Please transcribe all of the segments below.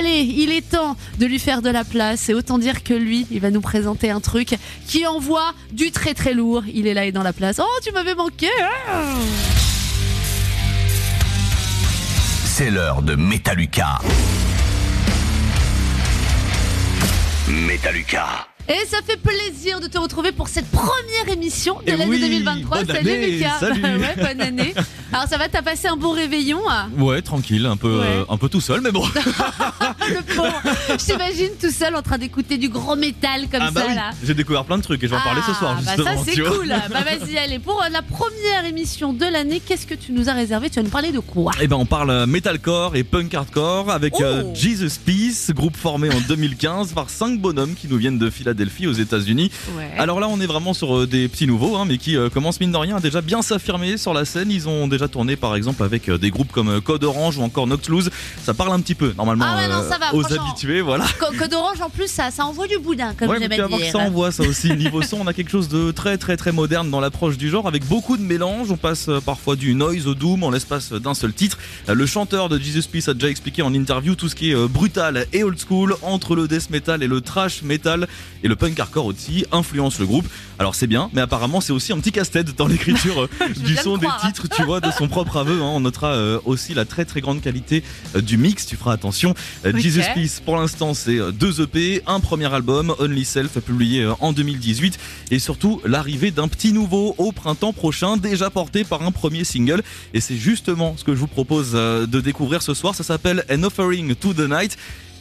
Allez, il est temps de lui faire de la place. Et autant dire que lui, il va nous présenter un truc qui envoie du très très lourd. Il est là et dans la place. Oh, tu m'avais manqué. hein C'est l'heure de Metaluca. Metaluca. Et ça fait plaisir de te retrouver pour cette première émission de Eh l'année oui, 2023. bonne salut année, Lucas. salut. Ouais, bonne année. Alors ça va, t'as passé un bon réveillon ah Ouais, tranquille, un peu, Ouais. euh, un peu tout seul, mais bon. Le. Je t'imagine tout seul en train d'écouter du grand métal comme Ah bah ça oui, là. j'ai découvert plein de trucs et je vais en parler ce soir Ah, bah justement. ça c'est cool. Bah vas-y, allez. Pour euh, la première émission de l'année, qu'est-ce que tu nous as réservé? Tu vas nous parler de quoi? Eh ben on parle euh, metalcore et punk hardcore avec euh, Oh. Jesus Peace, groupe formé en 2015 par cinq bonhommes qui nous viennent de Philadelphie aux États-Unis. Ouais. Alors là, on est vraiment sur des petits nouveaux, hein, mais qui euh, commencent mine de rien à déjà bien s'affirmer sur la scène. Ils ont déjà tourné par exemple avec euh, des groupes comme euh, Code Orange ou encore Noctloose. Ça parle un petit peu normalement Ah ouais, non, ça va, aux habitués, voilà. Co- Code orange en plus, ça, ça envoie du boudin, comme Ouais, j'aime voir que dire. ça envoie ça aussi. Niveau son, on a quelque chose de très très très moderne dans l'approche du genre avec beaucoup de mélange. On passe euh, parfois du noise au doom en l'espace d'un seul titre. Euh, Le chanteur de Jesus Peace a déjà expliqué en interview tout ce qui est euh, brutal et old school entre le death metal et le trash metal et le punk hardcore aussi influence le groupe. Alors c'est bien, mais apparemment c'est aussi un petit casse-tête dans l'écriture euh, du son des croire, titres, tu vois, de son propre aveu. hein. On notera euh, aussi la très très grande qualité euh, du mix. Tu feras attention. Euh. Jesus Peace, pour l'instant, c'est deux EP, un premier album, Only Self, publié en 2018, et surtout l'arrivée d'un petit nouveau au printemps prochain, déjà porté par un premier single. Et c'est justement ce que je vous propose de découvrir ce soir. Ça s'appelle An Offering to the Night.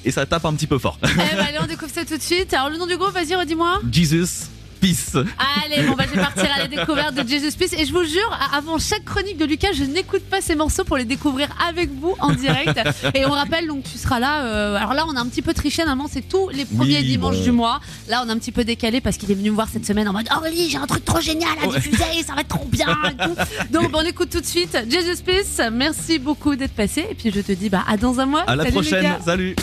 Et ça tape un petit peu fort. Eh ben, allez, on découvre ça tout de suite. Alors le nom du groupe, vas-y, redis-moi. Jesus Peace. Allez, bon, bah, je vais partir à la découverte de Jesus Peace. Et je vous jure, avant chaque chronique de Lucas, je n'écoute pas ces morceaux pour les découvrir avec vous en direct. Et on rappelle, donc, tu seras là. euh, alors là, on a un petit peu triché. Normalement, c'est tous les premiers Oui, dimanches bon. du mois. Là, on a un petit peu décalé parce qu'il est venu me voir cette semaine en mode Aurélie, j'ai un truc trop génial à Ouais. diffuser, ça va être trop bien. et tout. Donc, bon, on écoute tout de suite Jesus Peace. Merci beaucoup d'être passé. Et puis, je te dis, bah, à dans un mois. À la Salut, prochaine. Lucas. Salut.